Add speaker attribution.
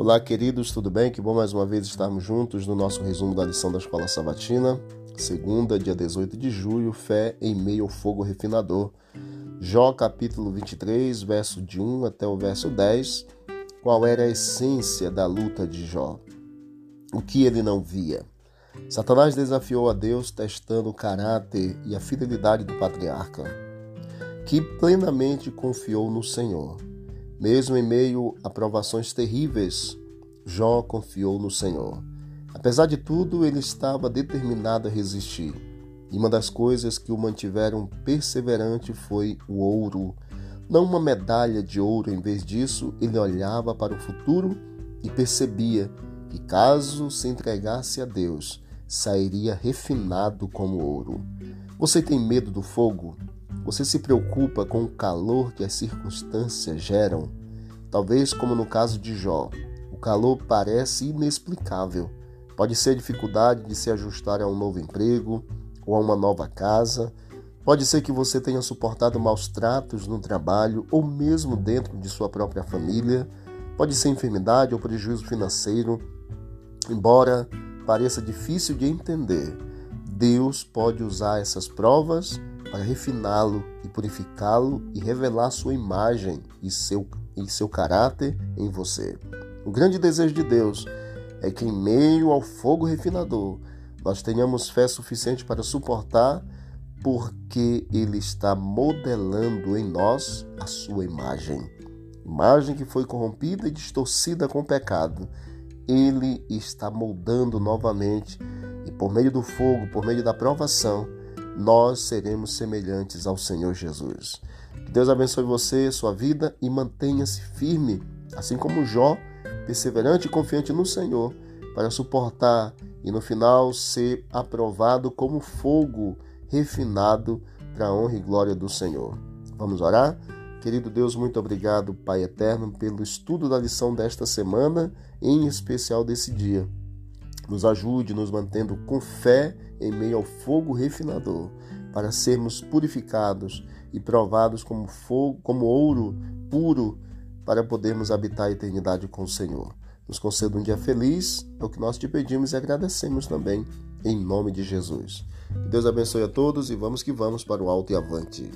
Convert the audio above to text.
Speaker 1: Olá, queridos, tudo bem? Que bom mais uma vez estarmos juntos no nosso resumo da lição da Escola Sabatina. Segunda, dia 18 de julho, fé em meio ao fogo refinador. Jó, capítulo 23, verso de 1 até o verso 10. Qual era a essência da luta de Jó? O que ele não via? Satanás desafiou a Deus testando o caráter e a fidelidade do patriarca, que plenamente confiou no Senhor. Mesmo em meio a provações terríveis, Jó confiou no Senhor. Apesar de tudo, ele estava determinado a resistir. E uma das coisas que o mantiveram perseverante foi o ouro. Não uma medalha de ouro, em vez disso, ele olhava para o futuro e percebia que, caso se entregasse a Deus, sairia refinado como ouro. Você tem medo do fogo? Você se preocupa com o calor que as circunstâncias geram? Talvez como no caso de Jó, o calor parece inexplicável. Pode ser a dificuldade de se ajustar a um novo emprego ou a uma nova casa. Pode ser que você tenha suportado maus tratos no trabalho ou mesmo dentro de sua própria família. Pode ser enfermidade ou prejuízo financeiro. Embora pareça difícil de entender, Deus pode usar essas provas para refiná-lo e purificá-lo e revelar sua imagem e seu, e seu caráter em você. O grande desejo de Deus é que, em meio ao fogo refinador, nós tenhamos fé suficiente para suportar, porque Ele está modelando em nós a sua imagem. Imagem que foi corrompida e distorcida com o pecado. Ele está moldando novamente, e por meio do fogo, por meio da provação, nós seremos semelhantes ao Senhor Jesus. Que Deus abençoe você, sua vida e mantenha-se firme, assim como Jó, perseverante e confiante no Senhor, para suportar e no final ser aprovado como fogo refinado para a honra e glória do Senhor. Vamos orar? Querido Deus, muito obrigado, Pai eterno, pelo estudo da lição desta semana, em especial desse dia. Nos ajude, nos mantendo com fé em meio ao fogo refinador, para sermos purificados e provados como fogo, como ouro puro, para podermos habitar a eternidade com o Senhor. Nos conceda um dia feliz, é o que nós te pedimos e agradecemos também, em nome de Jesus. Que Deus abençoe a todos e vamos que vamos para o alto e avante.